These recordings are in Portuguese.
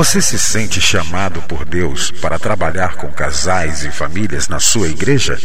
Você se sente chamado por Deus para trabalhar com casais e famílias na sua igreja?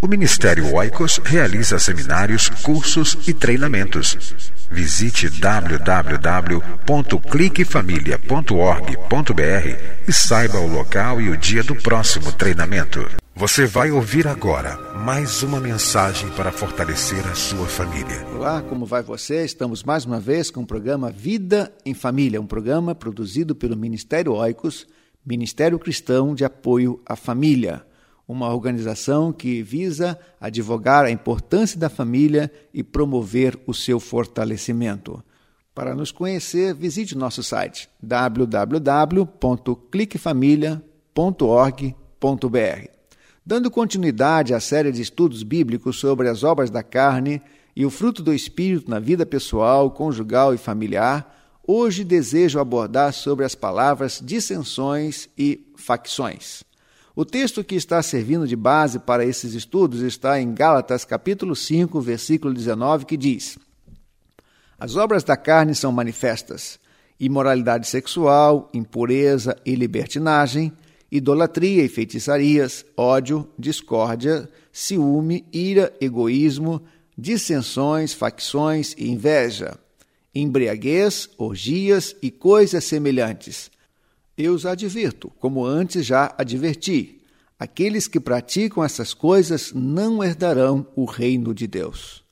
O Ministério Oikos realiza seminários, cursos e treinamentos. Visite www.cliquefamilia.org.br e saiba o local e o dia do próximo treinamento. Você vai ouvir agora mais uma mensagem para fortalecer a sua família. Olá, como vai você? Estamos mais uma vez com o programa Vida em Família, um programa produzido pelo Ministério Oicos, Ministério Cristão de Apoio à Família, uma organização que visa advogar a importância da família e promover o seu fortalecimento. Para nos conhecer, visite nosso site www.cliquefamilia.org.br. Dando continuidade à série de estudos bíblicos sobre as obras da carne e o fruto do espírito na vida pessoal, conjugal e familiar, hoje desejo abordar sobre as palavras dissensões e facções. O texto que está servindo de base para esses estudos está em Gálatas capítulo 5, versículo 19, que diz: As obras da carne são manifestas: imoralidade sexual, impureza e libertinagem, idolatria e feitiçarias, ódio, discórdia, ciúme, ira, egoísmo, dissensões, facções e inveja, embriaguez, orgias e coisas semelhantes. Eu os advirto, como antes já adverti: aqueles que praticam essas coisas não herdarão o reino de Deus.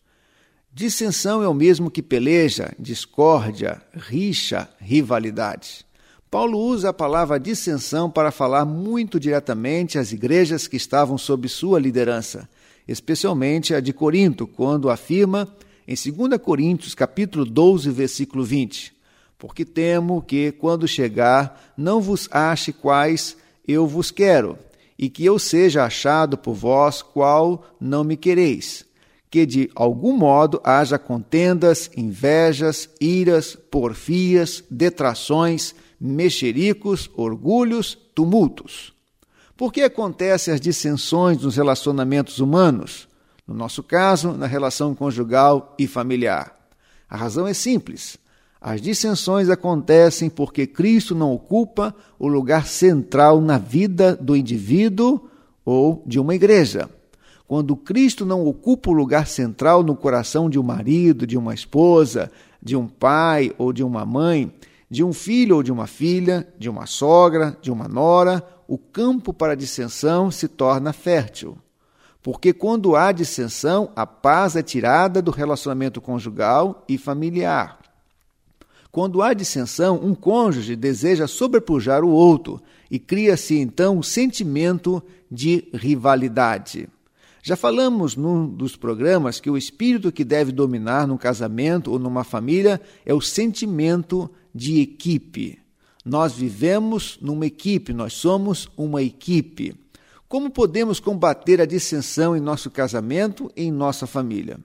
Dissensão é o mesmo que peleja, discórdia, rixa, rivalidade. Paulo usa a palavra dissensão para falar muito diretamente às igrejas que estavam sob sua liderança, especialmente a de Corinto, quando afirma em 2 Coríntios capítulo 12, versículo 20: Porque temo que quando chegar não vos ache quais eu vos quero, e que eu seja achado por vós qual não me quereis, que de algum modo haja contendas, invejas, iras, porfias, detrações, mexericos, orgulhos, tumultos. Por que acontecem as dissensões nos relacionamentos humanos? No nosso caso, na relação conjugal e familiar. A razão é simples. As dissensões acontecem porque Cristo não ocupa o lugar central na vida do indivíduo ou de uma igreja. Quando Cristo não ocupa o lugar central no coração de um marido, de uma esposa, de um pai ou de uma mãe, de um filho ou de uma filha, de uma sogra, de uma nora, o campo para dissensão se torna fértil. Porque quando há dissensão, a paz é tirada do relacionamento conjugal e familiar. Quando há dissensão, um cônjuge deseja sobrepujar o outro e cria-se então um sentimento de rivalidade. Já falamos num dos programas que o espírito que deve dominar num casamento ou numa família é o sentimento de equipe. Nós vivemos numa equipe, nós somos uma equipe. Como podemos combater a dissensão em nosso casamento e em nossa família?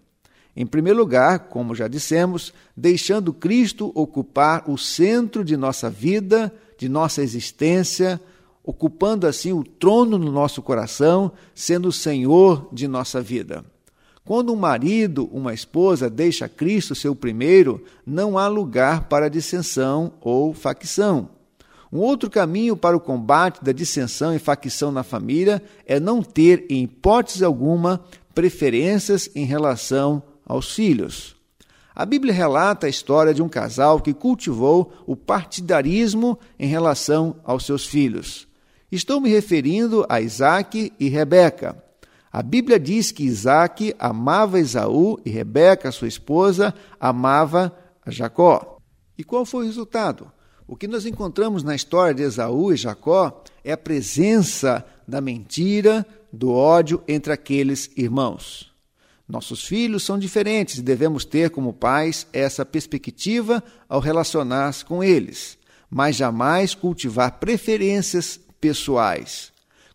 Em primeiro lugar, como já dissemos, deixando Cristo ocupar o centro de nossa vida, de nossa existência, ocupando assim o trono no nosso coração, sendo o Senhor de nossa vida. Quando um marido, uma esposa deixa Cristo seu primeiro, não há lugar para dissensão ou facção. Um outro caminho para o combate da dissensão e facção na família é não ter, em hipótese alguma, preferências em relação aos filhos. A Bíblia relata a história de um casal que cultivou o partidarismo em relação aos seus filhos. Estou me referindo a Isaac e Rebeca. A Bíblia diz que Isaac amava Esaú e Rebeca, sua esposa, amava Jacó. E qual foi o resultado? O que nós encontramos na história de Esaú e Jacó é a presença da mentira, do ódio entre aqueles irmãos. Nossos filhos são diferentes e devemos ter como pais essa perspectiva ao relacionar-se com eles, mas jamais cultivar preferências pessoais.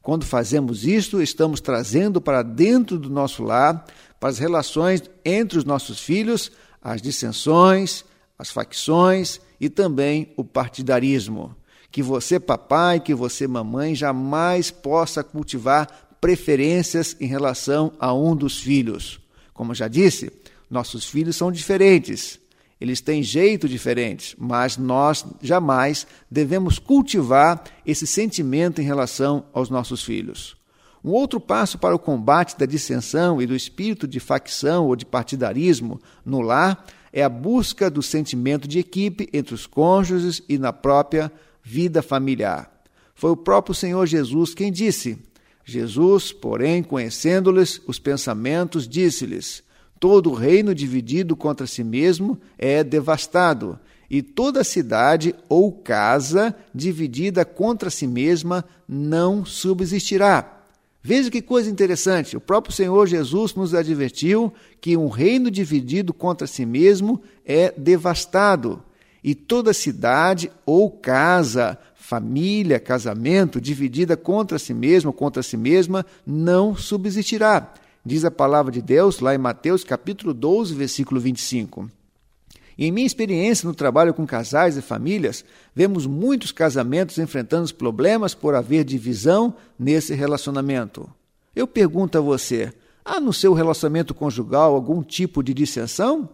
Quando fazemos isto, estamos trazendo para dentro do nosso lar, para as relações entre os nossos filhos, as dissensões, as facções e também o partidarismo. Que você, papai, que você, mamãe, jamais possa cultivar preferências em relação a um dos filhos. Como já disse, nossos filhos são diferentes, eles têm jeito diferente, mas nós jamais devemos cultivar esse sentimento em relação aos nossos filhos. Um outro passo para o combate da dissensão e do espírito de facção ou de partidarismo no lar é a busca do sentimento de equipe entre os cônjuges e na própria vida familiar. Foi o próprio Senhor Jesus quem disse: Jesus, porém, conhecendo-lhes os pensamentos, disse-lhes: Todo reino dividido contra si mesmo é devastado, e toda cidade ou casa dividida contra si mesma não subsistirá. Veja que coisa interessante. O próprio Senhor Jesus nos advertiu que um reino dividido contra si mesmo é devastado, e toda cidade ou casa, família, casamento dividida contra si mesmo, contra si mesma, não subsistirá. Diz a palavra de Deus lá em Mateus capítulo 12, versículo 25. E em minha experiência no trabalho com casais e famílias, vemos muitos casamentos enfrentando problemas por haver divisão nesse relacionamento. Eu pergunto a você: há no seu relacionamento conjugal algum tipo de dissensão?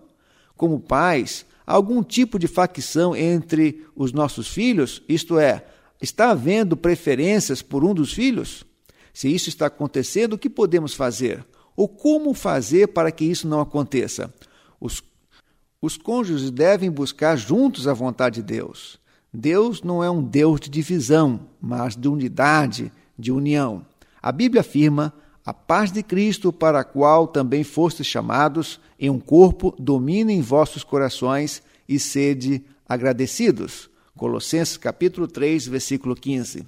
Como pais, há algum tipo de facção entre os nossos filhos? Isto é, está havendo preferências por um dos filhos? Se isso está acontecendo, o que podemos fazer? Ou como fazer para que isso não aconteça? Os, os cônjuges devem buscar juntos a vontade de Deus. Deus não é um Deus de divisão, mas de unidade, de união. A Bíblia afirma a paz de Cristo, para a qual também fostes chamados em um corpo, domine em vossos corações e sede agradecidos. Colossenses capítulo 3, versículo 15.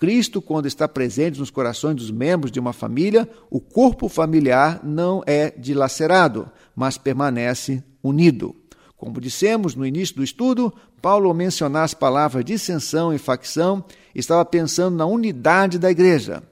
Cristo, quando está presente nos corações dos membros de uma família, o corpo familiar não é dilacerado, mas permanece unido. Como dissemos no início do estudo, Paulo, ao mencionar as palavras dissensão e facção, estava pensando na unidade da igreja.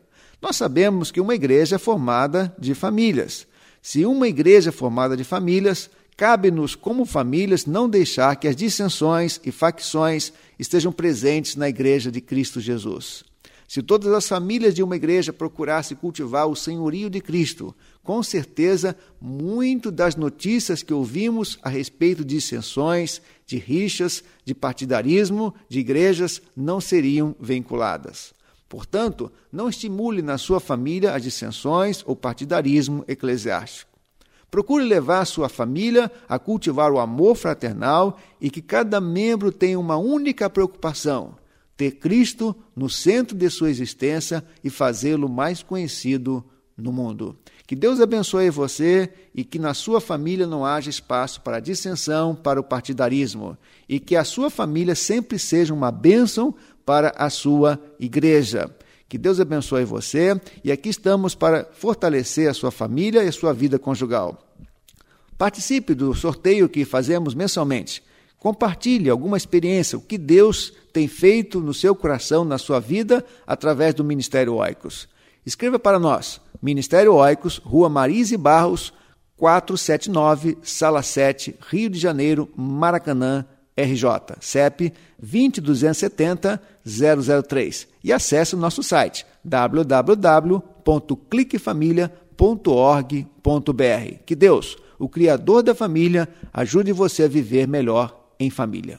Nós sabemos que uma igreja é formada de famílias. Se uma igreja é formada de famílias, cabe-nos, como famílias, não deixar que as dissensões e facções estejam presentes na igreja de Cristo Jesus. Se todas as famílias de uma igreja procurassem cultivar o senhorio de Cristo, com certeza, muito das notícias que ouvimos a respeito de dissensões, de rixas, de partidarismo de igrejas não seriam vinculadas. Portanto, não estimule na sua família as dissensões ou partidarismo eclesiástico. Procure levar sua família a cultivar o amor fraternal e que cada membro tenha uma única preocupação: ter Cristo no centro de sua existência e fazê-lo mais conhecido no mundo. Que Deus abençoe você e que na sua família não haja espaço para dissensão, para o partidarismo, e que a sua família sempre seja uma bênção para a sua igreja. Que Deus abençoe você e aqui estamos para fortalecer a sua família e a sua vida conjugal. Participe do sorteio que fazemos mensalmente. Compartilhe alguma experiência, o que Deus tem feito no seu coração, na sua vida, através do Ministério Oicos. Escreva para nós, Ministério Oicos, Rua Marise Barros, 479, Sala 7, Rio de Janeiro, Maracanã, RJ, CEP 20270 003 e acesse o nosso site www.cliquefamilia.org.br. Que Deus, o Criador da família, ajude você a viver melhor em família.